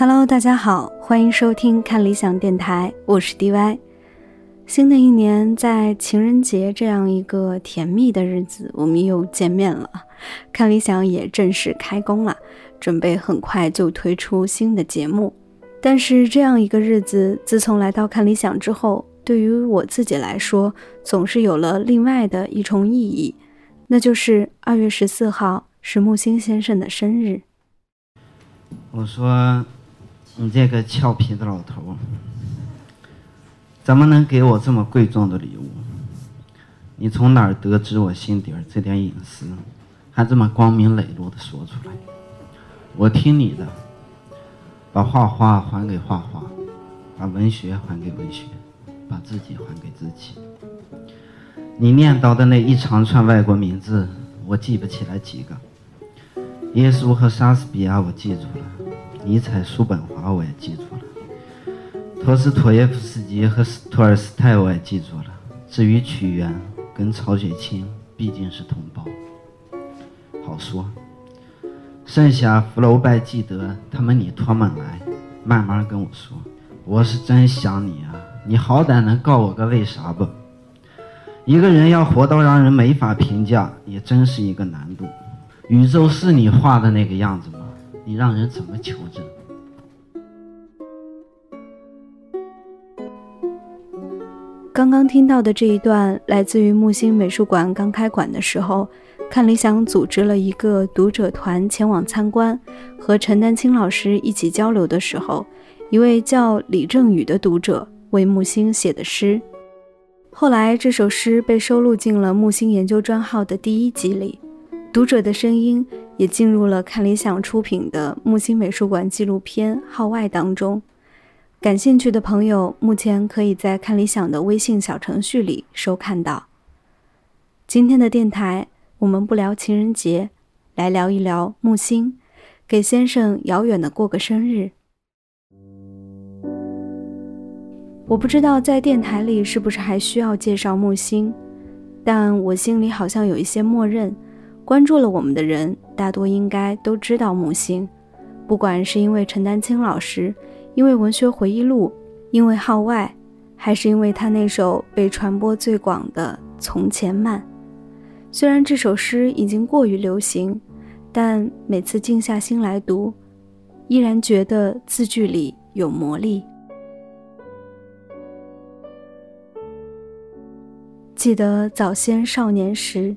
Hello，大家好，欢迎收听看理想电台，我是 DY。新的一年，在情人节这样一个甜蜜的日子，我们又见面了。看理想也正式开工了，准备很快就推出新的节目。但是这样一个日子，自从来到看理想之后，对于我自己来说，总是有了另外的一重意义，那就是二月十四号是木星先生的生日。我说。你这个俏皮的老头，怎么能给我这么贵重的礼物？你从哪儿得知我心底儿这点隐私，还这么光明磊落的说出来？我听你的，把画画还给画画，把文学还给文学，把自己还给自己。你念叨的那一长串外国名字，我记不起来几个。耶稣和莎士比亚，我记住了。尼采、叔本华我也记住了，托斯妥耶夫斯基和托尔斯泰我也记住了。至于屈原跟曹雪芹，毕竟是同胞，好说。剩下福楼拜、记得他们，你托梦来，慢慢跟我说。我是真想你啊，你好歹能告我个为啥不？一个人要活到让人没法评价，也真是一个难度。宇宙是你画的那个样子吗？你让人怎么求证？刚刚听到的这一段，来自于木星美术馆刚开馆的时候，看理想组织了一个读者团前往参观，和陈丹青老师一起交流的时候，一位叫李正宇的读者为木星写的诗。后来这首诗被收录进了木星研究专号的第一集里。读者的声音也进入了看理想出品的木星美术馆纪录片《号外》当中。感兴趣的朋友目前可以在看理想的微信小程序里收看到。今天的电台，我们不聊情人节，来聊一聊木星，给先生遥远的过个生日。我不知道在电台里是不是还需要介绍木星，但我心里好像有一些默认。关注了我们的人，大多应该都知道木星，不管是因为陈丹青老师，因为文学回忆录，因为号外，还是因为他那首被传播最广的《从前慢》。虽然这首诗已经过于流行，但每次静下心来读，依然觉得字句里有魔力。记得早先少年时。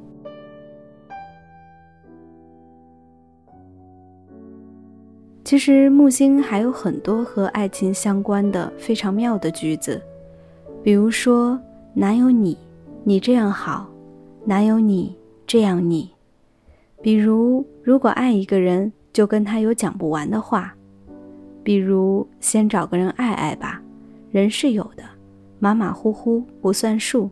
其实木星还有很多和爱情相关的非常妙的句子，比如说“哪有你，你这样好，哪有你这样你”，比如“如果爱一个人，就跟他有讲不完的话”，比如“先找个人爱爱吧，人是有的，马马虎虎不算数”。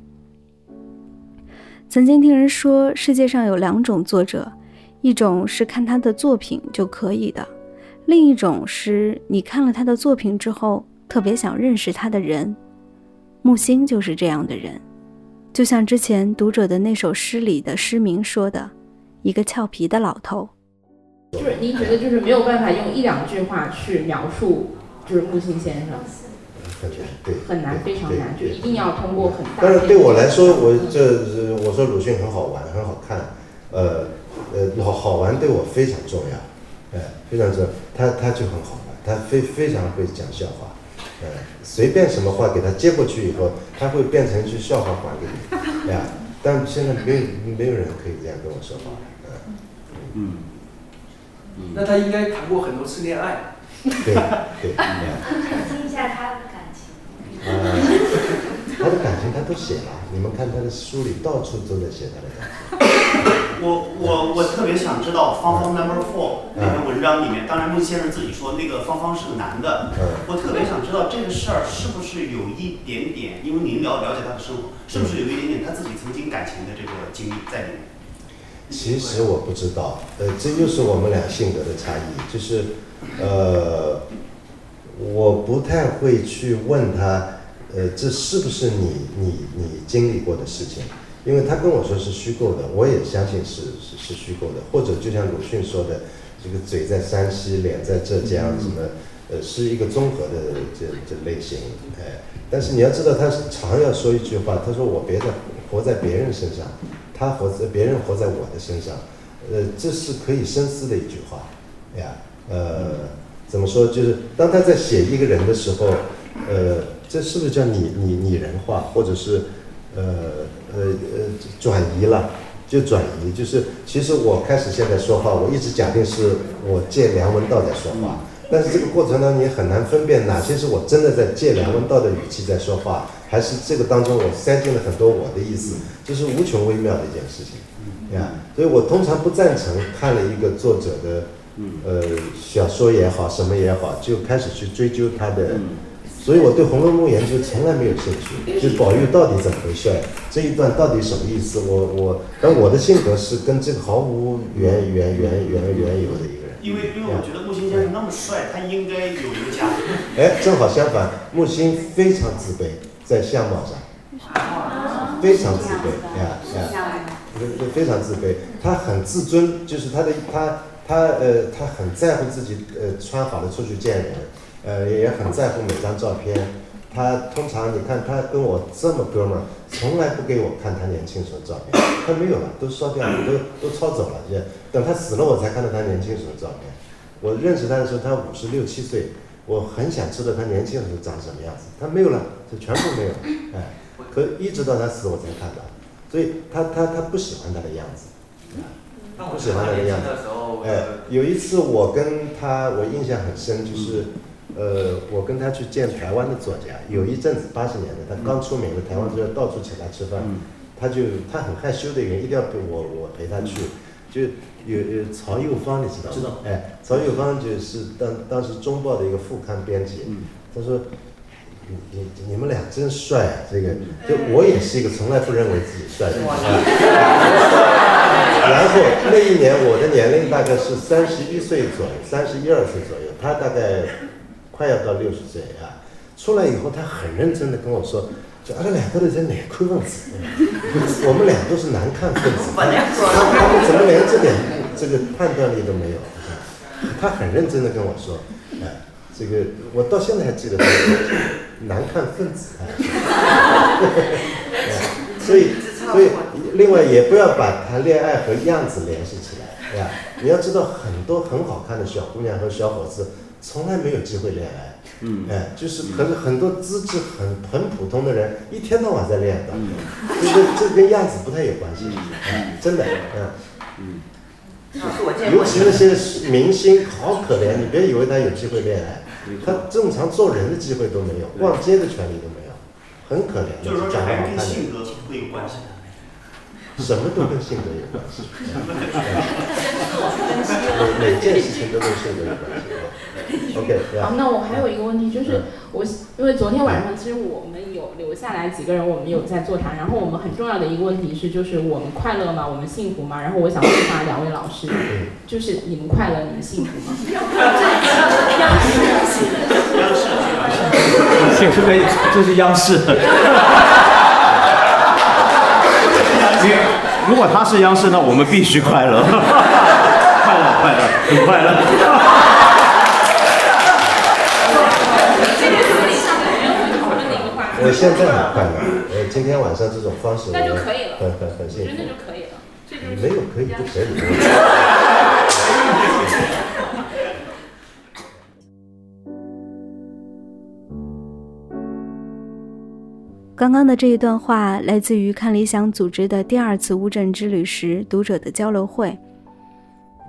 曾经听人说，世界上有两种作者，一种是看他的作品就可以的。另一种是你看了他的作品之后，特别想认识他的人，木星就是这样的人，就像之前读者的那首诗里的诗名说的，一个俏皮的老头。就是您觉得就是没有办法用一两句话去描述，就是木星先生，很难，对，很难，非常难，就一定要通过很大。但是对我来说，我这我说鲁迅很好玩，很好看，呃呃，好好玩对我非常重要。哎，非常重要，他他就很好玩，他非非常会讲笑话，哎，随便什么话给他接过去以后，他会变成一句笑话还给你，哎呀，但现在没有没有人可以这样跟我说话，嗯，嗯，那他应该谈过很多次恋爱，对对，听一下他的感情，啊，他的感情他都写了，你们看他的书里到处都在写他的感情。我我我特别想知道芳芳 Number Four 那篇文章里面，当然孟先生自己说那个芳芳是个男的，我特别想知道这个事儿是不是有一点点，因为您了了解他的生活，是不是有一点点他自己曾经感情的这个经历在里面？其实我不知道，呃，这就是我们俩性格的差异，就是呃，我不太会去问他，呃，这是不是你你你经历过的事情？因为他跟我说是虚构的，我也相信是是是虚构的，或者就像鲁迅说的，这个嘴在山西，脸在浙江，什么，呃，是一个综合的这这类型，哎，但是你要知道，他常要说一句话，他说我别在活在别人身上，他活在别人活在我的身上，呃，这是可以深思的一句话，呀，呃，怎么说？就是当他在写一个人的时候，呃，这是不是叫拟拟拟人化，或者是？呃呃呃，转移了，就转移，就是其实我开始现在说话，我一直假定是我借梁文道在说话，但是这个过程当中你很难分辨哪些是我真的在借梁文道的语气在说话，还是这个当中我塞进了很多我的意思，这是无穷微妙的一件事情，呀，所以我通常不赞成看了一个作者的，呃，小说也好，什么也好，就开始去追究他的。所以我对《红楼梦》研究从来没有兴趣，就宝玉到底怎么回事，这一段到底什么意思？我我，但我的性格是跟这个毫无缘缘缘缘缘由的一个人。因为因为我觉得木心先生那么帅，他应该有一个家。哎，正好相反，木心非常自卑，在相貌上，非常自卑，呀呀，非常自卑。他很自尊，就是他的他他呃，他很在乎自己呃穿好了出去见人。呃，也很在乎每张照片。他通常你看他跟我这么哥们儿，从来不给我看他年轻时候照片，他没有了，都烧掉了，都都抄走了。就等他死了，我才看到他年轻时候照片。我认识他的时候，他五十六七岁，我很想知道他年轻时候长什么样子。他没有了，就全部没有。哎，可一直到他死我才看到。所以他他他不喜欢他的样子，不喜欢他的样子。哎，有一次我跟他，我印象很深，就是。呃，我跟他去见台湾的作家，有一阵子八十年代，他刚出名的台湾作家到处请他吃饭，他就他很害羞的原因，一定要陪我我陪他去，就有有曹幼芳，你知道吗？知道。哎，曹幼芳就是当当时中报的一个副刊编辑，他说，你你你们俩真帅啊，这个就我也是一个从来不认为自己帅的人。然后那一年我的年龄大概是三十一岁左右，三十一二岁左右，他大概。快要到六十岁啊，出来以后他很认真的跟我说，就阿拉两个人在哪看分子，我们俩都是难看分子，他他们怎么连这点这个判断力都没有？他很认真的跟我说，哎，这个我到现在还记得，难看分子，所以所以另外也不要把谈恋爱和样子联系起来，对吧？你要知道很多很好看的小姑娘和小伙子。从来没有机会恋爱，嗯，哎，就是很很多资质很很普通的人，一天到晚在恋爱当中，这这跟样子不太有关系，嗯，真的，嗯，嗯，尤其那些明星好可怜，你别以为他有机会恋爱，他正常做人的机会都没有，逛街的权利都没有，很可怜。就是说，还跟性格会有关系的。什么都跟性格有关系，每每件事情都跟性格有关系。OK，好，那我还有一个问题，就是我因为昨天晚上其实我们有留下来几个人，我们有在座谈，然后我们很重要的一个问题是，就是我们快乐吗？我们幸福吗？然后我想问一下两位老师，就是你们快乐，你们幸福吗？央视，央视，央视，这个这是央视。如果他是央视，那我们必须快乐，快乐，快乐，很快乐。我现在很快乐，呃，今天晚上这种方式，那就可以了，很很很幸福，那就可以了，这就是没有可以不可以。刚刚的这一段话来自于看理想组织的第二次乌镇之旅时读者的交流会。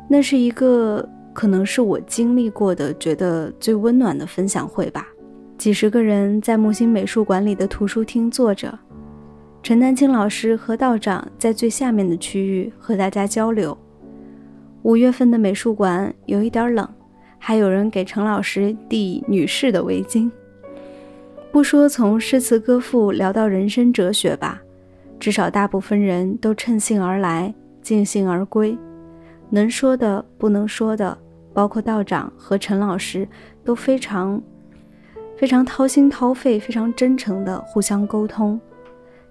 那是一个可能是我经历过的觉得最温暖的分享会吧。几十个人在木星美术馆里的图书厅坐着，陈丹青老师和道长在最下面的区域和大家交流。五月份的美术馆有一点冷，还有人给陈老师递女士的围巾。不说从诗词歌赋聊到人生哲学吧，至少大部分人都趁兴而来，尽兴而归。能说的、不能说的，包括道长和陈老师，都非常、非常掏心掏肺、非常真诚的互相沟通。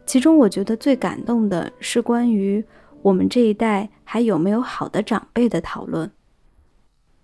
其中，我觉得最感动的是关于我们这一代还有没有好的长辈的讨论。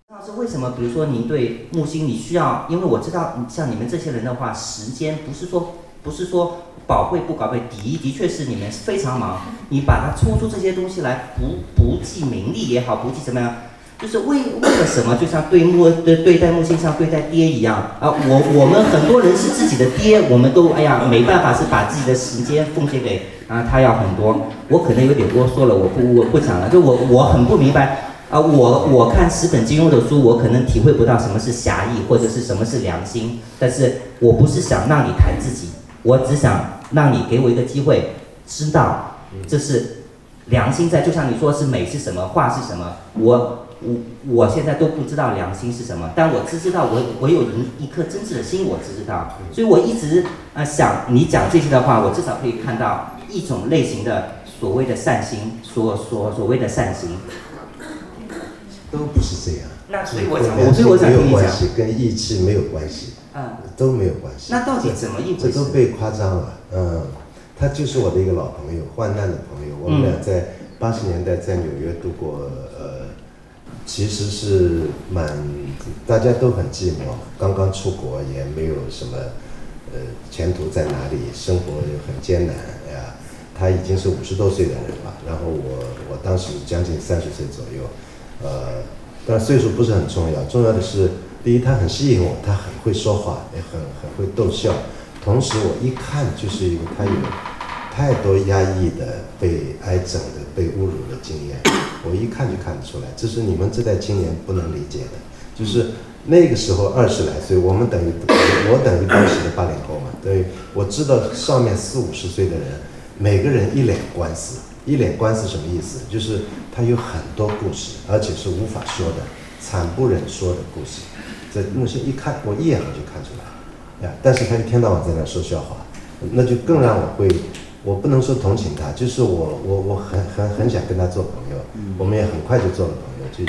老师，为什么？比如说，您对木星，你需要，因为我知道，像你们这些人的话，时间不是说不是说宝贵不宝贵，的，的确是你们非常忙，你把它抽出这些东西来，不不计名利也好，不计怎么样。就是为为了什么？就像对木对对待木星像对待爹一样啊！我我们很多人是自己的爹，我们都哎呀没办法，是把自己的时间奉献给啊他要很多。我可能有点啰嗦了，我不我不讲了。就我我很不明白啊！我我看十本金庸的书，我可能体会不到什么是侠义或者是什么是良心。但是我不是想让你谈自己，我只想让你给我一个机会，知道这是良心在。就像你说是美是什么，画是什么，我。我我现在都不知道良心是什么，但我只知道我我有一一颗真挚的心，我只知道，所以我一直啊想你讲这些的话，我至少可以看到一种类型的所谓的善心，所所所谓的善心，都不是这样。那所以我想，我所以我想跟你讲，跟义气没有关系，嗯，都没有关系。那到底怎么一回事？这都被夸张了，嗯，他就是我的一个老朋友，患难的朋友，我们俩在八十年代在纽约度过呃。其实是蛮，大家都很寂寞，刚刚出国也没有什么，呃，前途在哪里，生活也很艰难呀。他已经是五十多岁的人了，然后我我当时将近三十岁左右，呃，但岁数不是很重要，重要的是，第一他很吸引我，他很会说话，也很很会逗笑，同时我一看就是一个他有。太多压抑的、被挨整的、被侮辱的经验，我一看就看得出来，这是你们这代青年不能理解的。就是那个时候二十来岁，我们等于我等于当时的八零后嘛，对，我知道上面四五十岁的人，每个人一脸官司，一脸官司什么意思？就是他有很多故事，而且是无法说的、惨不忍说的故事。这那些一看，我一眼我就看出来了，呀，但是他一天到晚在那说笑话，那就更让我会。我不能说同情他，就是我我我很很很想跟他做朋友，我们也很快就做了朋友，就一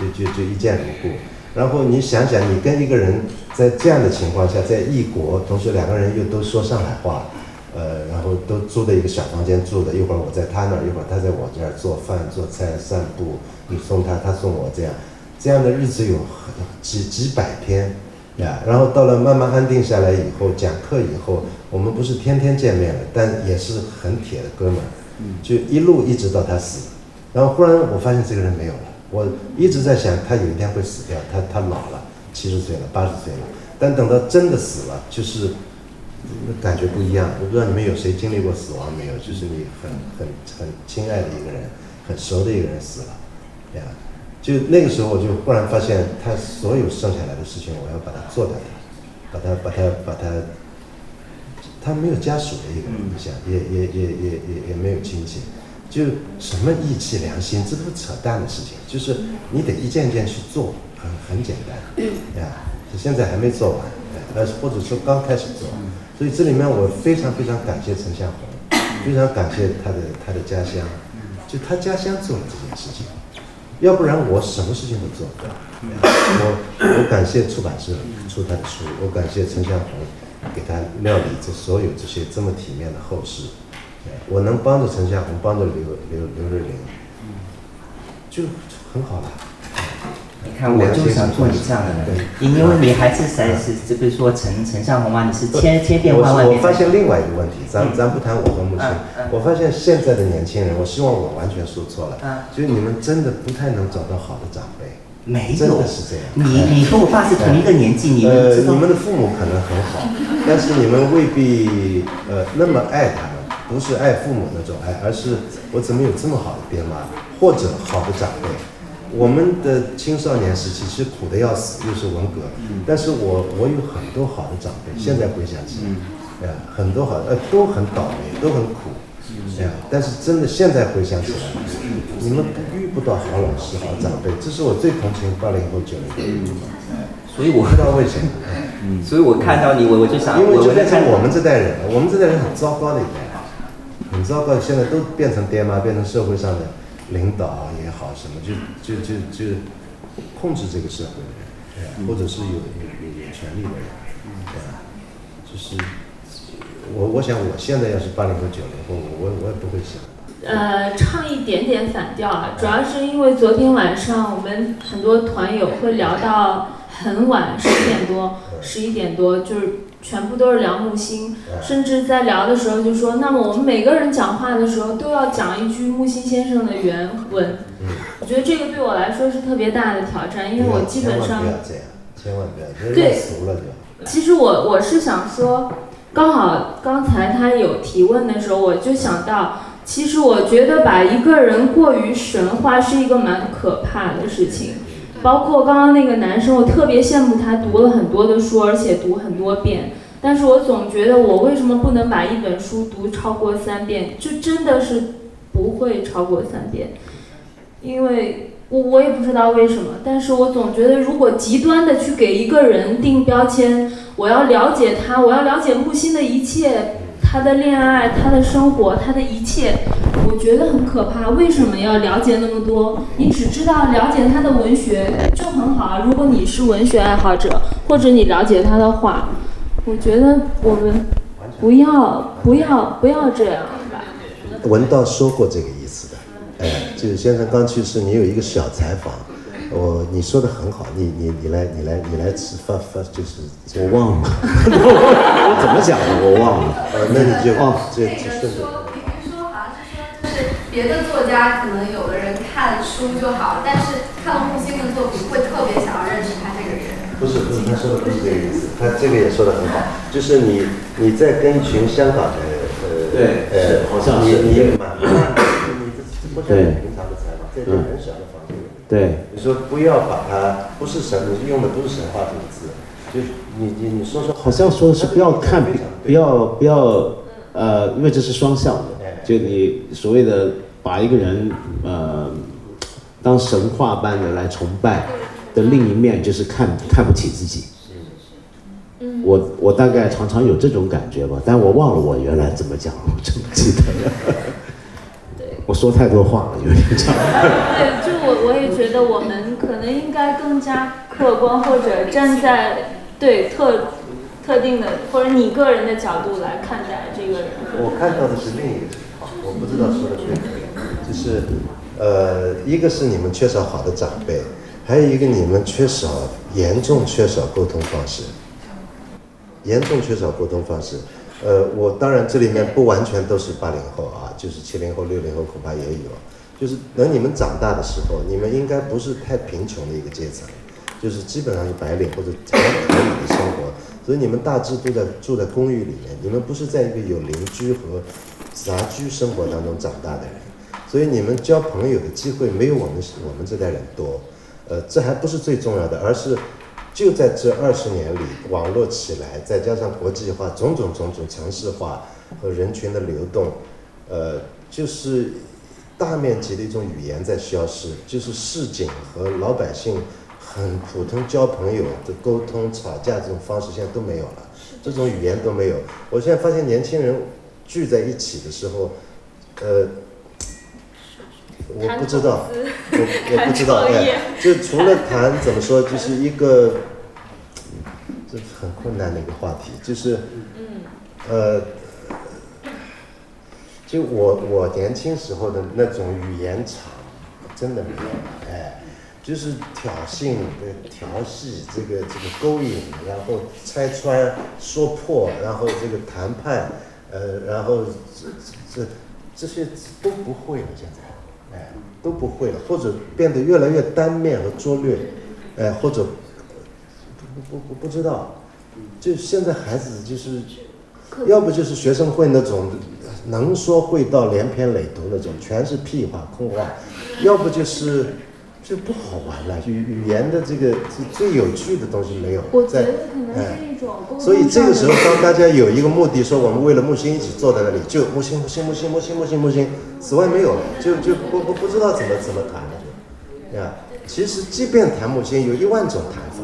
就就就一见如故。然后你想想，你跟一个人在这样的情况下，在异国，同时两个人又都说上海话，呃，然后都租的一个小房间住的，一会儿我在他那儿，一会儿他在我这儿做饭做菜散步，你送他，他送我，这样这样的日子有很几几百天。呀，然后到了慢慢安定下来以后，讲课以后，我们不是天天见面了，但也是很铁的哥们儿，就一路一直到他死，然后忽然我发现这个人没有了，我一直在想他有一天会死掉，他他老了，七十岁了，八十岁了，但等到真的死了，就是感觉不一样。我不知道你们有谁经历过死亡没有？就是你很很很亲爱的一个人，很熟的一个人死了，呀。就那个时候，我就忽然发现，他所有剩下来的事情，我要把它做掉，把它把它把它，他没有家属的一个人，想也也也也也也没有亲戚，就什么义气良心，这都是扯淡的事情。就是你得一件件去做，很很简单，呀，现在还没做完，呃，或者说刚开始做，所以这里面我非常非常感谢陈向红，非常感谢他的他的家乡，就他家乡做了这件事情。要不然我什么事情都做不了。我我感谢出版社出他的书，我感谢陈向红给他料理这所有这些这么体面的后事。我能帮着陈向红，帮着刘刘刘瑞玲，就很好了。你看，我就想做你这样的人，因为你还是在是，这个说陈陈向红啊，你是千千变万万我发现另外一个问题，咱咱不谈我和母亲，我发现现在的年轻人，我希望我完全说错了，就是你们真的不太能找到好的长辈，没有，真的是这样。你你和我爸是同一个年纪，你呃，你们的父母可能很好，但是你们未必呃那么爱他们，不是爱父母那种爱，而是我怎么有这么好的爹妈，或者好的长辈。我们的青少年时期其实苦的要死，又是文革，但是我我有很多好的长辈，现在回想起来，哎呀，很多好呃都很倒霉，都很苦，哎呀，但是真的现在回想起来，你们遇不到好老师、好长辈，这是我最同情八零后、九零后的地方。所以我不知道为什么，嗯，所以我看到你，我我就想，因为就成我们这代人了，我们这代人很糟糕的一代，很糟糕，现在都变成爹妈，变成社会上的领导也好，什么就就就就控制这个社会的人，对？或者是有有有有权利的人，对吧？就是我我想我现在要是八零后九零后，我我我也不会想。呃，唱一点点反调啊，主要是因为昨天晚上我们很多团友会聊到很晚，十点多、十一点多，就是全部都是聊木星，甚至在聊的时候就说，那么我们每个人讲话的时候都要讲一句木星先生的原文。我觉得这个对我来说是特别大的挑战，因为我基本上千万不要这样，千万不要，这对俗了就。其实我我是想说，刚好刚才他有提问的时候，我就想到，其实我觉得把一个人过于神化是一个蛮可怕的事情。包括刚刚那个男生，我特别羡慕他读了很多的书，而且读很多遍。但是我总觉得，我为什么不能把一本书读超过三遍？就真的是不会超过三遍，因为我我也不知道为什么，但是我总觉得，如果极端的去给一个人定标签，我要了解他，我要了解木心的一切，他的恋爱，他的生活，他的一切，我觉得很可怕。为什么要了解那么多？你只知道了解他的文学就很好啊。如果你是文学爱好者，或者你了解他的话，我觉得我们不要不要不要这样吧。文道说过这个意思的，哎，就是先生刚去世，你有一个小采访，我你说的很好，你你你来你来你来吃发发就是 我忘了，我怎么讲的我忘了，呃，那你就哦就就顺着。说，比如说好像是说，就是别的作家可能有的人看书就好，但是看了木心的作品会特别想要认识他这个人。不是不是，他说的不是这个意思，他这个也说的很好，就是你你在跟一群香港的呃对呃是好像是你你蛮慢的，你这这不是很平常的采访，在这很小的房间里面，对，你说不要把它不是神，你用的不是神话这个字，就你你你说说，好像说是不要看，不要不要，呃，因为这是双向的，就你所谓的把一个人呃当神话般的来崇拜的另一面，就是看看不起自己。我我大概常常有这种感觉吧，但我忘了我原来怎么讲，我真不记得了。我说太多话了，有点这样。对，就我我也觉得我们可能应该更加客观，或者站在对特特定的或者你个人的角度来看待这个人。我看到的是另一个情况，我不知道说的对不对，就是呃，一个是你们缺少好的长辈，还有一个你们缺少严重缺少沟通方式，严重缺少沟通方式。呃，我当然这里面不完全都是八零后啊，就是七零后、六零后恐怕也有。就是等你们长大的时候，你们应该不是太贫穷的一个阶层，就是基本上是白领或者还可以的生活，所以你们大致都在住在公寓里面，你们不是在一个有邻居和杂居生活当中长大的人，所以你们交朋友的机会没有我们我们这代人多。呃，这还不是最重要的，而是就在这二十年里，网络起来，再加上国际化，种种种种城市化和人群的流动，呃，就是大面积的一种语言在消失，就是市井和老百姓很普通交朋友的沟通、吵架这种方式现在都没有了，这种语言都没有。我现在发现年轻人聚在一起的时候，呃，我 不知道，我我不知道，哎，就除了谈怎么说，就是一个，这很困难的一个话题，就是，呃，就我我年轻时候的那种语言场，真的没有了，哎，就是挑衅、呃调戏、这个这个勾引，然后拆穿、说破，然后这个谈判，呃，然后这这这这些都不会了，现在，哎，都不会了，或者变得越来越单面和拙劣，哎，或者不不不不知道，就现在孩子就是，要不就是学生会那种能说会道、连篇累牍那种，全是屁话空话；要不就是就不好玩了。语语言的这个是最有趣的东西没有在，哎，所以这个时候当大家有一个目的，说我们为了木星一起坐在那里，就木星木星木星木星木星木星，此外没有了，就就不不不知道怎么怎么谈了，对吧。其实即便谈木星，有一万种谈法，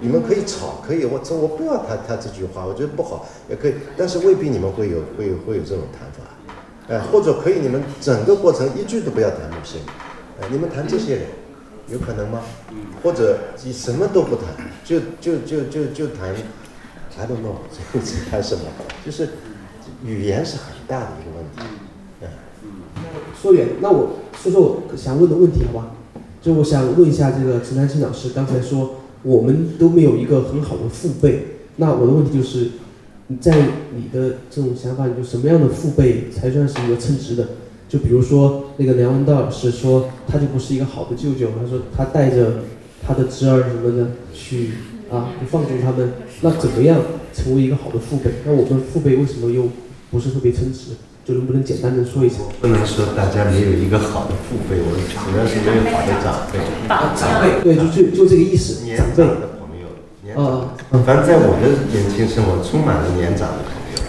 你们可以吵，可以我这我不要他他这句话，我觉得不好也可以，但是未必你们会有会有会有这种谈法，哎，或者可以你们整个过程一句都不要谈木星，哎，你们谈这些人。有可能吗？或者你什么都不谈，就就就就就谈，I don't know，这谈什么？就是语言是很大的一个问题。嗯。说远，那我说说我想问的问题，好吧？就我想问一下这个陈丹青老师，刚才说我们都没有一个很好的父辈，那我的问题就是，在你的这种想法里，就什么样的父辈才算是一个称职的？就比如说那个梁文道老师说，他就不是一个好的舅舅。他说他带着他的侄儿什么的去啊，不放纵他们。那怎么样成为一个好的父辈？那我们父辈为什么又不是特别称职？就能不能简单的说一下？不能说大家没有一个好的父辈，我主要是没有好的长辈。长辈对，就就就这个意思。年长的朋友，年长。反正在我的年轻生活，充满了年长的朋友。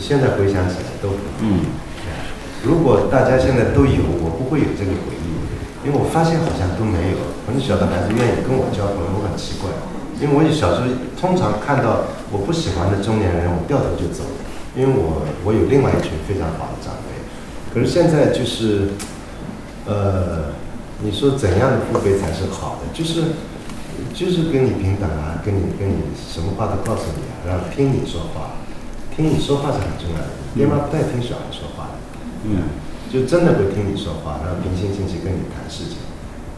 现在回想起来都嗯。如果大家现在都有，我不会有这个回忆，因为我发现好像都没有。很小的孩子愿意跟我交朋友，我很奇怪，因为我小时候通常看到我不喜欢的中年人，我掉头就走，因为我我有另外一群非常好的长辈。可是现在就是，呃，你说怎样的父辈才是好的？就是就是跟你平等啊，跟你跟你什么话都告诉你啊，然后听你说话，听你说话是很重要的。爹妈不太听小孩说话的。嗯，就真的会听你说话，然后平心静气跟你谈事情，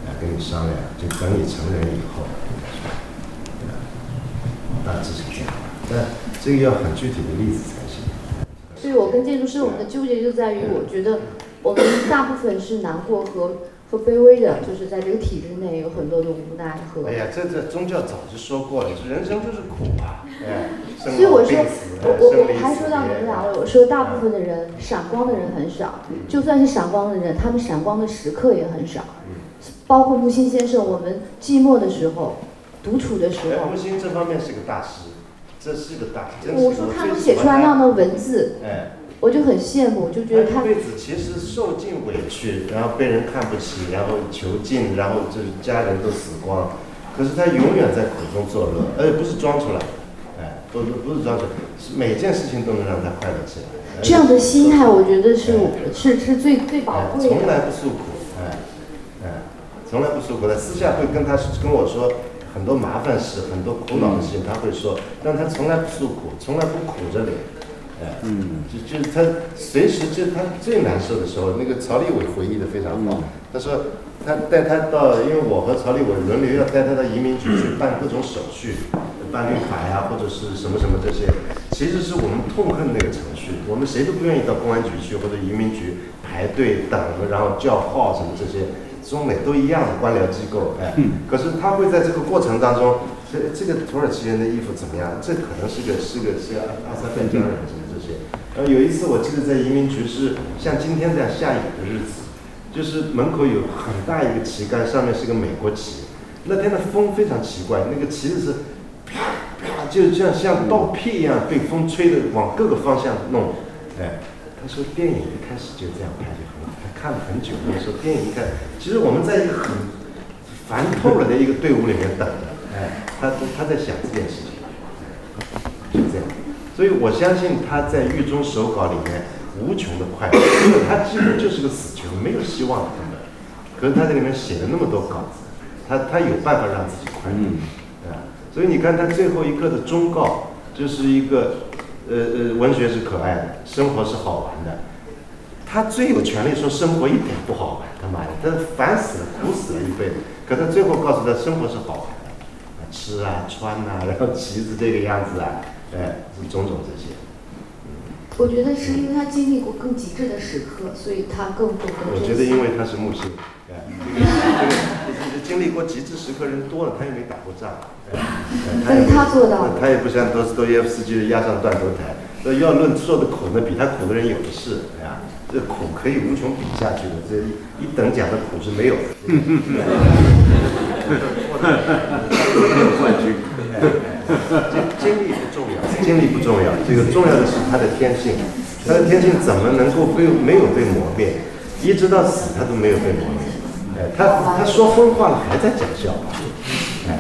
来跟你商量，就等你成人以后，对吧？大致是这样，但这个要很具体的例子才行。所以我跟建筑师我们的纠结就在于，我觉得我们大部分是难过和和卑微的，就是在这个体制内有很多的无奈和。哎呀，这这宗教早就说过了，人生就是苦啊，哎。所以我说，我我我还说到你们两位，我说大部分的人闪光的人很少，就算是闪光的人，他们闪光的时刻也很少。包括木心先生，我们寂寞的时候，独处的时候。木心这方面是个大师，这是个大师。我说他能写出来那样的文字，哎，我就很羡慕，就觉得他。一辈子其实受尽委屈，然后被人看不起，然后囚禁，然后就是家人都死光，可是他永远在苦中作乐，而且不是装出来。哎不是不是装出来是每件事情都能让他快乐起来。这样的心态，我觉得是是是最最宝贵的。从来不诉苦，哎哎，从来不诉苦。他私下会跟他跟我说很多麻烦事，很多苦恼的事情，他会说，但他从来不诉苦，从来不苦着脸，哎，嗯，就就是他随时就他最难受的时候，那个曹立伟回忆的非常好，他说他带他到，因为我和曹立伟轮流要带他到移民局去办各种手续。办绿卡呀，或者是什么什么这些，其实是我们痛恨那个程序。我们谁都不愿意到公安局去或者移民局排队等，然后叫号什么这些。中美都一样的官僚机构，哎，可是他会在这个过程当中，这这个土耳其人的衣服怎么样？这可能是个是个是阿萨贝加人呃，有一次我记得在移民局是像今天这样下雨的日子，就是门口有很大一个旗杆，上面是个美国旗。那天的风非常奇怪，那个旗子是。啪啪，就像像刀片一样被风吹的往各个方向弄，哎，他说电影一开始就这样拍就很好，他看了很久。他说电影一看，其实我们在一个很烦透了的一个队伍里面等着，哎，他他在想这件事情，就这样。所以我相信他在狱中手稿里面无穷的快乐，因为他几乎就是个死囚，没有希望根本。可是他在里面写了那么多稿子，他他有办法让自己快乐。嗯所以你看他最后一刻的忠告，就是一个，呃呃，文学是可爱的，生活是好玩的。他最有权利说生活一点不好玩，他妈的，他烦死了，苦死了一辈子。可他最后告诉他生活是好玩的，吃啊穿啊，然后旗子这个样子啊，哎，种种这些。我觉得是因为他经历过更极致的时刻，所以他更懂得。我觉得因为他是木星，哎。经历过极致时刻人多了，他又没打过仗，但是他做到，他也不像多斯多耶夫斯基压上断头台，那要论受的苦，呢比他苦的人有的是，哎呀，这苦可以无穷比下去的，这一等奖的苦是没有的。没有冠军。经经历不重要，经历不重要，这个重要的是他的天性。他的天性怎么能够被没有被磨灭？一直到死他都没有被磨灭。哎，他他说疯话了还在讲笑话。哎，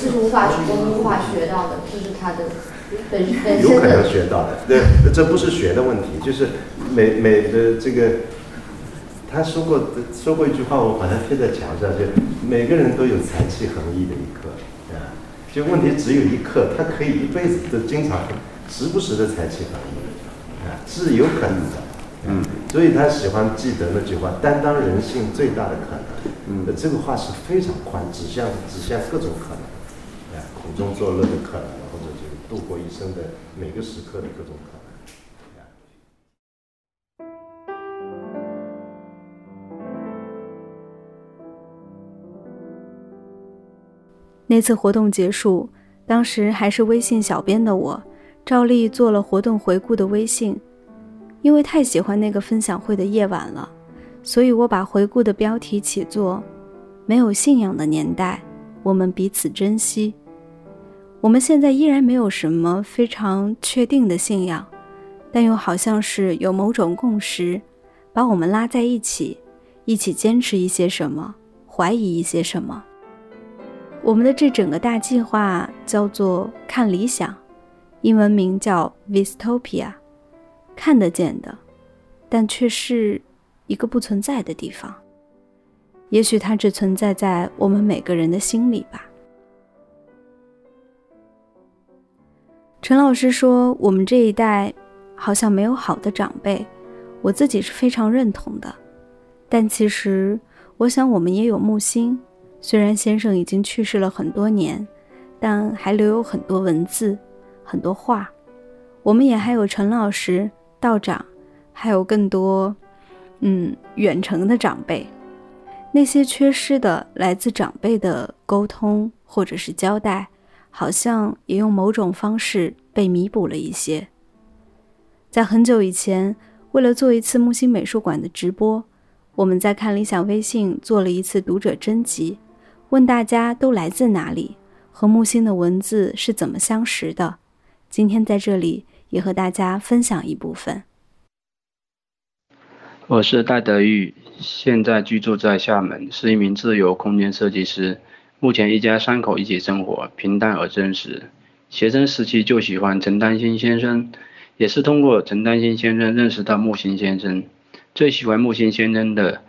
这是无法我们无法学到的，这是他的本本身有可能学到的，对，这不是学的问题，就是每每的这个。他说过说过一句话，我把它贴在墙上，就每个人都有才气横溢的一刻，啊，就问题只有一刻，他可以一辈子都经常时不时的才气反应，啊，是有可能的，嗯，所以他喜欢记得那句话，担当人性最大的可能，嗯，这个话是非常宽，指向指向各种可能，啊，苦中作乐的可能，或者就是度过一生的每个时刻的各种可能。那次活动结束，当时还是微信小编的我，照例做了活动回顾的微信。因为太喜欢那个分享会的夜晚了，所以我把回顾的标题起作“没有信仰的年代，我们彼此珍惜”。我们现在依然没有什么非常确定的信仰，但又好像是有某种共识，把我们拉在一起，一起坚持一些什么，怀疑一些什么。我们的这整个大计划叫做“看理想”，英文名叫 Vistopia，看得见的，但却是一个不存在的地方。也许它只存在在我们每个人的心里吧。陈老师说：“我们这一代好像没有好的长辈。”我自己是非常认同的，但其实我想我们也有木星。虽然先生已经去世了很多年，但还留有很多文字、很多话。我们也还有陈老师、道长，还有更多，嗯，远程的长辈。那些缺失的来自长辈的沟通或者是交代，好像也用某种方式被弥补了一些。在很久以前，为了做一次木星美术馆的直播，我们在看理想微信做了一次读者征集。问大家都来自哪里，和木星的文字是怎么相识的？今天在这里也和大家分享一部分。我是戴德玉，现在居住在厦门，是一名自由空间设计师。目前一家三口一起生活，平淡而真实。学生时期就喜欢陈丹青先生，也是通过陈丹青先生认识到木星先生。最喜欢木星先生的。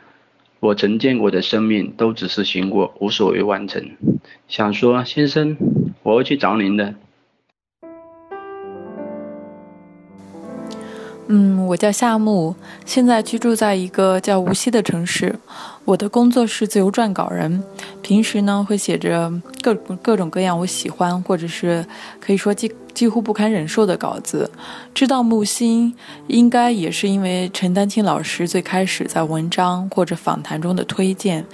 我曾见过的生命都只是行过，无所谓完成。想说，先生，我会去找您的。嗯，我叫夏木，现在居住在一个叫无锡的城市。我的工作是自由撰稿人，平时呢会写着各各种各样我喜欢或者是可以说既几乎不堪忍受的稿子。知道木心，应该也是因为陈丹青老师最开始在文章或者访谈中的推荐。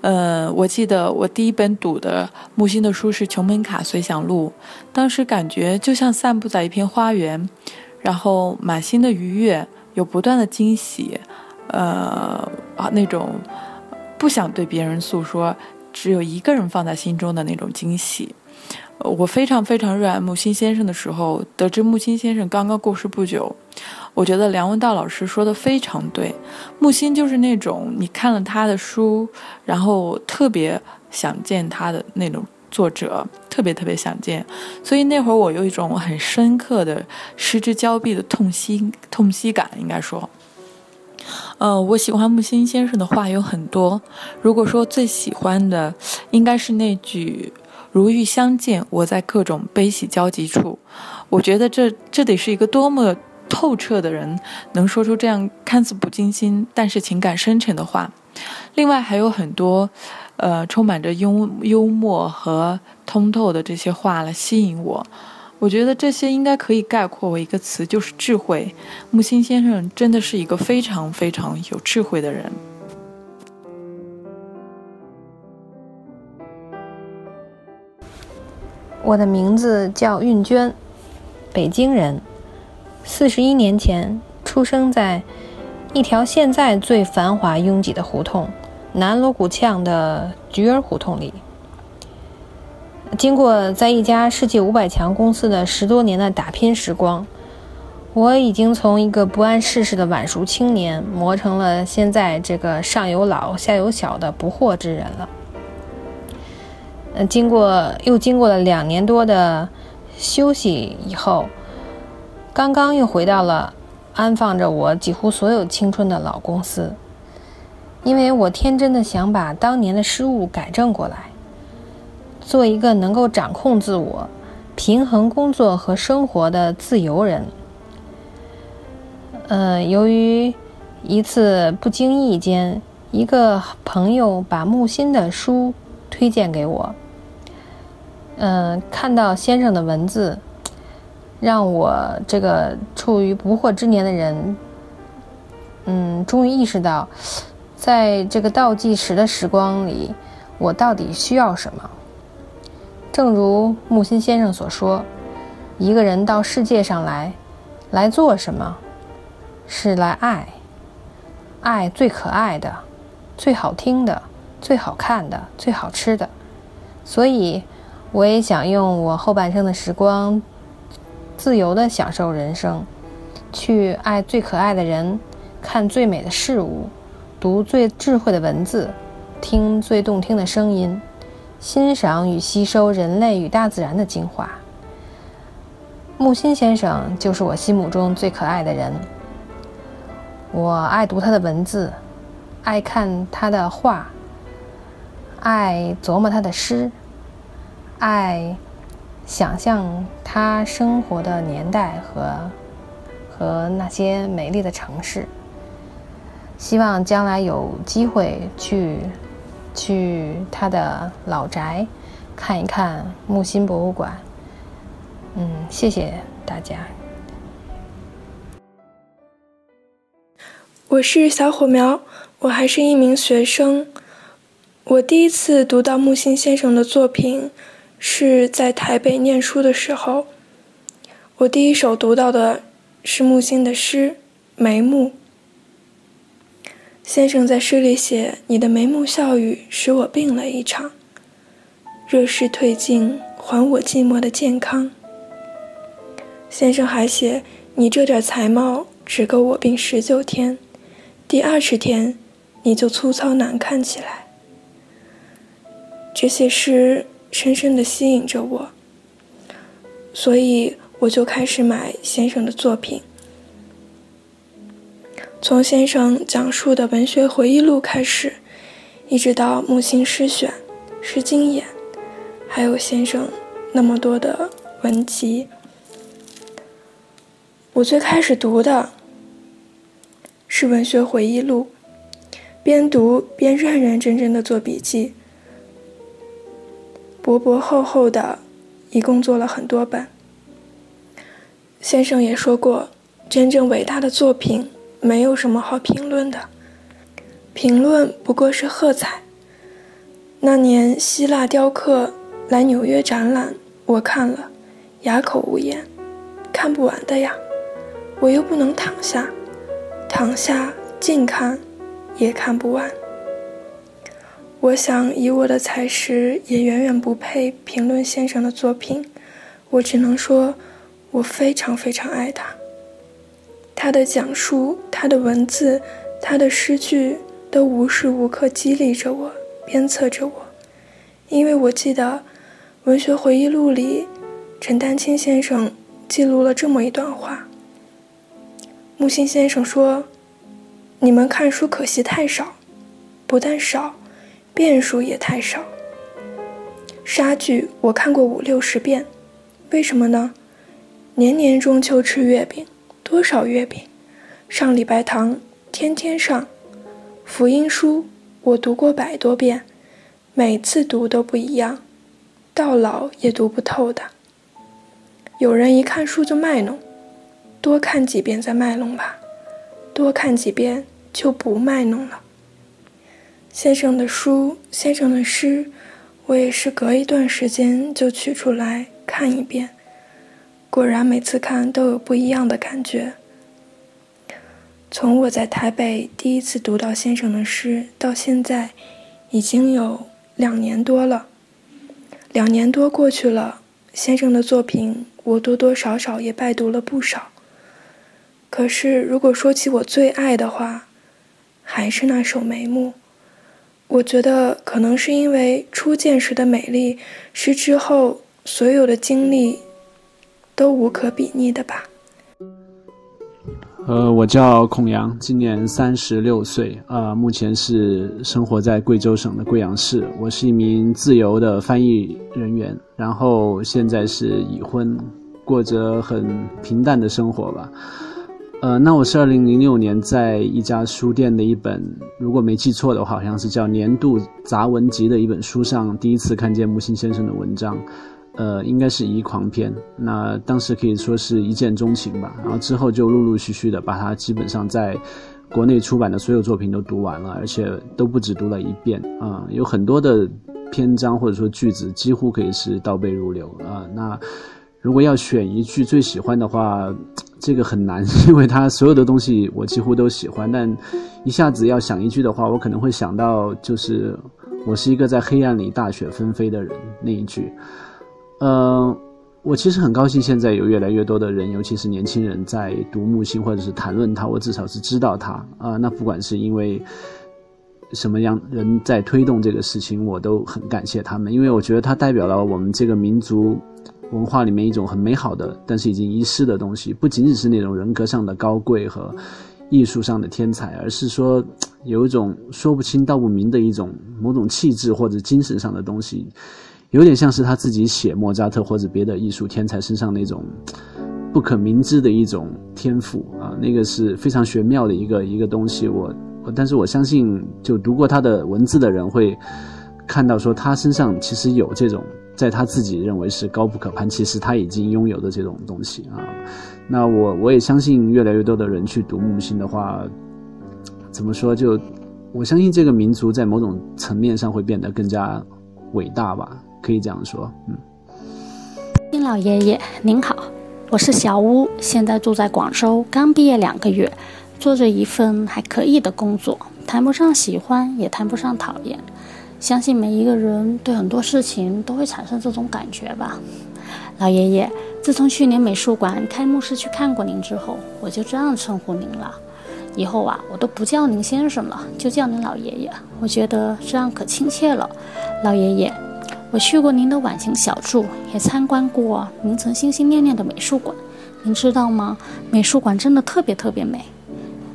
呃，我记得我第一本读的木心的书是《琼门卡随想录》，当时感觉就像散步在一片花园，然后满心的愉悦，有不断的惊喜，呃啊那种。不想对别人诉说，只有一个人放在心中的那种惊喜。我非常非常热爱木心先生的时候，得知木心先生刚刚过世不久，我觉得梁文道老师说的非常对。木心就是那种你看了他的书，然后特别想见他的那种作者，特别特别想见。所以那会儿我有一种很深刻的失之交臂的痛惜痛惜感，应该说。呃，我喜欢木心先生的话有很多。如果说最喜欢的，应该是那句“如遇相见，我在各种悲喜交集处”。我觉得这这得是一个多么透彻的人，能说出这样看似不经心，但是情感深沉的话。另外还有很多，呃，充满着幽幽默和通透的这些话来吸引我。我觉得这些应该可以概括为一个词，就是智慧。木心先生真的是一个非常非常有智慧的人。我的名字叫运娟，北京人，四十一年前出生在一条现在最繁华拥挤的胡同——南锣鼓巷的菊儿胡同里。经过在一家世界五百强公司的十多年的打拼时光，我已经从一个不谙世事的晚熟青年，磨成了现在这个上有老下有小的不惑之人了。呃，经过又经过了两年多的休息以后，刚刚又回到了安放着我几乎所有青春的老公司，因为我天真的想把当年的失误改正过来。做一个能够掌控自我、平衡工作和生活的自由人。呃，由于一次不经意间，一个朋友把木心的书推荐给我。嗯，看到先生的文字，让我这个处于不惑之年的人，嗯，终于意识到，在这个倒计时的时光里，我到底需要什么。正如木心先生所说，一个人到世界上来，来做什么？是来爱。爱最可爱的，最好听的，最好看的，最好吃的。所以，我也想用我后半生的时光，自由地享受人生，去爱最可爱的人，看最美的事物，读最智慧的文字，听最动听的声音。欣赏与吸收人类与大自然的精华。木心先生就是我心目中最可爱的人。我爱读他的文字，爱看他的画，爱琢磨他的诗，爱想象他生活的年代和和那些美丽的城市。希望将来有机会去。去他的老宅看一看木心博物馆。嗯，谢谢大家。我是小火苗，我还是一名学生。我第一次读到木心先生的作品是在台北念书的时候。我第一首读到的是木心的诗《眉目》。先生在诗里写：“你的眉目笑语使我病了一场。热势退尽，还我寂寞的健康。”先生还写：“你这点才貌只够我病十九天，第二十天你就粗糙难看起来。”这些诗深深的吸引着我，所以我就开始买先生的作品。从先生讲述的文学回忆录开始，一直到木心诗选、诗经演，还有先生那么多的文集，我最开始读的是文学回忆录，边读边认认真真的做笔记，薄薄厚厚的，一共做了很多本。先生也说过，真正伟大的作品。没有什么好评论的，评论不过是喝彩。那年希腊雕刻来纽约展览，我看了，哑口无言，看不完的呀。我又不能躺下，躺下近看，也看不完。我想以我的才识，也远远不配评论先生的作品。我只能说，我非常非常爱他。他的讲述，他的文字，他的诗句，都无时无刻激励着我，鞭策着我。因为我记得，《文学回忆录》里，陈丹青先生记录了这么一段话：木心先生说：“你们看书可惜太少，不但少，遍数也太少。莎剧我看过五六十遍，为什么呢？年年中秋吃月饼。”多少月饼，上礼拜堂，天天上。福音书我读过百多遍，每次读都不一样，到老也读不透的。有人一看书就卖弄，多看几遍再卖弄吧，多看几遍就不卖弄了。先生的书，先生的诗，我也是隔一段时间就取出来看一遍。果然，每次看都有不一样的感觉。从我在台北第一次读到先生的诗到现在，已经有两年多了。两年多过去了，先生的作品我多多少少也拜读了不少。可是如果说起我最爱的话，还是那首《眉目》。我觉得可能是因为初见时的美丽，是之后所有的经历都无可比拟的吧。呃，我叫孔阳，今年三十六岁，啊，目前是生活在贵州省的贵阳市。我是一名自由的翻译人员，然后现在是已婚，过着很平淡的生活吧。呃，那我是二零零六年在一家书店的一本，如果没记错的话，好像是叫《年度杂文集》的一本书上，第一次看见木心先生的文章，呃，应该是《遗狂篇》。那当时可以说是一见钟情吧。然后之后就陆陆续续的把他基本上在国内出版的所有作品都读完了，而且都不止读了一遍啊，有很多的篇章或者说句子几乎可以是倒背如流啊。那如果要选一句最喜欢的话，这个很难，因为他所有的东西我几乎都喜欢，但一下子要想一句的话，我可能会想到就是我是一个在黑暗里大雪纷飞的人那一句。呃，我其实很高兴，现在有越来越多的人，尤其是年轻人在读木心或者是谈论他，我至少是知道他啊。那不管是因为什么样人在推动这个事情，我都很感谢他们，因为我觉得他代表了我们这个民族。文化里面一种很美好的，但是已经遗失的东西，不仅仅是那种人格上的高贵和艺术上的天才，而是说 有一种说不清道不明的一种某种气质或者精神上的东西，有点像是他自己写莫扎特或者别的艺术天才身上那种 不可明知的一种天赋啊，那个是非常玄妙的一个一个东西。我我，但是我相信，就读过他的文字的人会看到说，他身上其实有这种。在他自己认为是高不可攀，其实他已经拥有的这种东西啊。那我我也相信，越来越多的人去读木心的话，怎么说？就我相信这个民族在某种层面上会变得更加伟大吧，可以这样说。嗯。丁老爷爷您好，我是小乌，现在住在广州，刚毕业两个月，做着一份还可以的工作，谈不上喜欢，也谈不上讨厌。相信每一个人对很多事情都会产生这种感觉吧，老爷爷。自从去年美术馆开幕式去看过您之后，我就这样称呼您了。以后啊，我都不叫您先生了，就叫您老爷爷。我觉得这样可亲切了。老爷爷，我去过您的晚晴小筑，也参观过您曾心心念念的美术馆。您知道吗？美术馆真的特别特别美。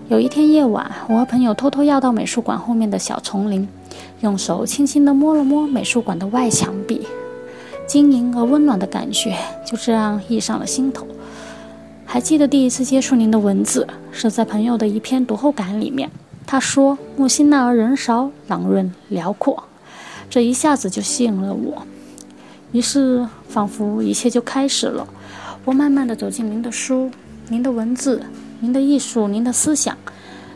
有一天夜晚，我和朋友偷偷要到美术馆后面的小丛林。用手轻轻地摸了摸美术馆的外墙壁，晶莹而温暖的感觉就这样溢上了心头。还记得第一次接触您的文字，是在朋友的一篇读后感里面。他说：“木心那儿人少，朗润辽阔。”这一下子就吸引了我。于是，仿佛一切就开始了。我慢慢地走进您的书、您的文字、您的艺术、您的思想、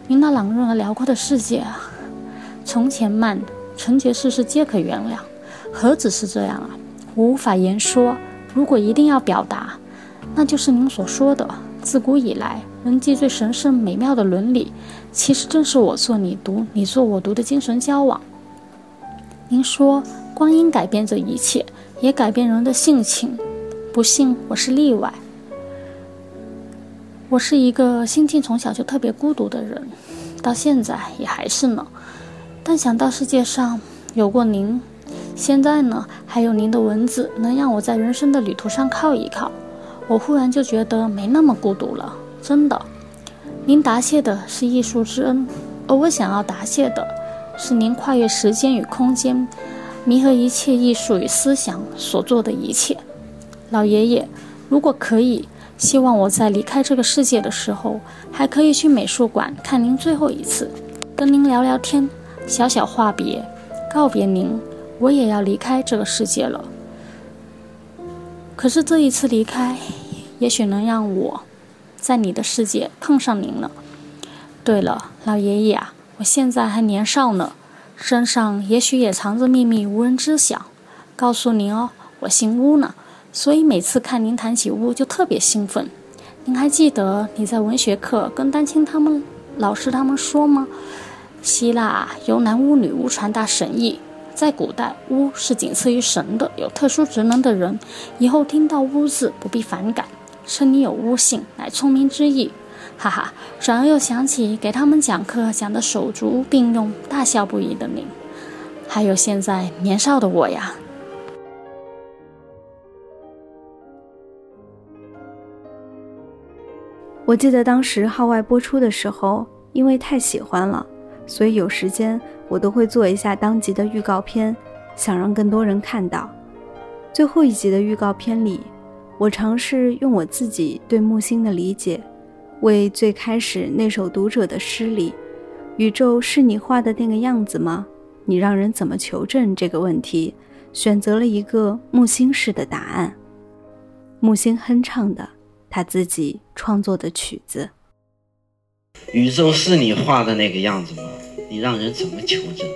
您那朗润而辽阔的世界啊！从前慢。纯洁事事皆可原谅，何止是这样啊！我无法言说。如果一定要表达，那就是您所说的，自古以来人际最神圣美妙的伦理，其实正是我做你读，你做我读的精神交往。您说，光阴改变这一切，也改变人的性情。不信，我是例外。我是一个心境从小就特别孤独的人，到现在也还是呢。但想到世界上有过您，现在呢还有您的文字，能让我在人生的旅途上靠一靠，我忽然就觉得没那么孤独了。真的，您答谢的是艺术之恩，而我想要答谢的是您跨越时间与空间，弥合一切艺术与思想所做的一切。老爷爷，如果可以，希望我在离开这个世界的时候，还可以去美术馆看您最后一次，跟您聊聊天。小小话别，告别您，我也要离开这个世界了。可是这一次离开，也许能让我在你的世界碰上您了。对了，老爷爷啊，我现在还年少呢，身上也许也藏着秘密，无人知晓。告诉您哦，我姓乌呢，所以每次看您谈起乌就特别兴奋。您还记得你在文学课跟丹青他们老师他们说吗？希腊由男巫女巫传达神意，在古代巫是仅次于神的，有特殊职能的人。以后听到巫字不必反感，称你有巫性，乃聪明之意。哈哈，转而又想起给他们讲课讲的手足并用，大笑不已的您，还有现在年少的我呀。我记得当时号外播出的时候，因为太喜欢了，所以有时间我都会做一下当集的预告片，想让更多人看到。最后一集的预告片里，我尝试用我自己对木星的理解。为最开始那首读者的诗里“宇宙是你画的那个样子吗？你让人怎么求证这个问题？”选择了一个木星式的答案。木星哼唱的他自己创作的曲子。宇宙是你画的那个样子吗？你让人怎么求证？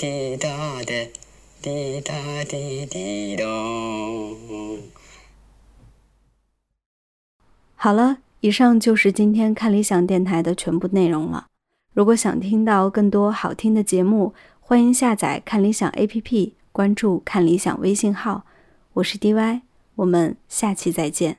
滴答滴，滴答滴滴答。好了，以上就是今天看理想电台的全部内容了。如果想听到更多好听的节目，欢迎下载看理想 APP，关注看理想微信号。我是 DY，我们下期再见。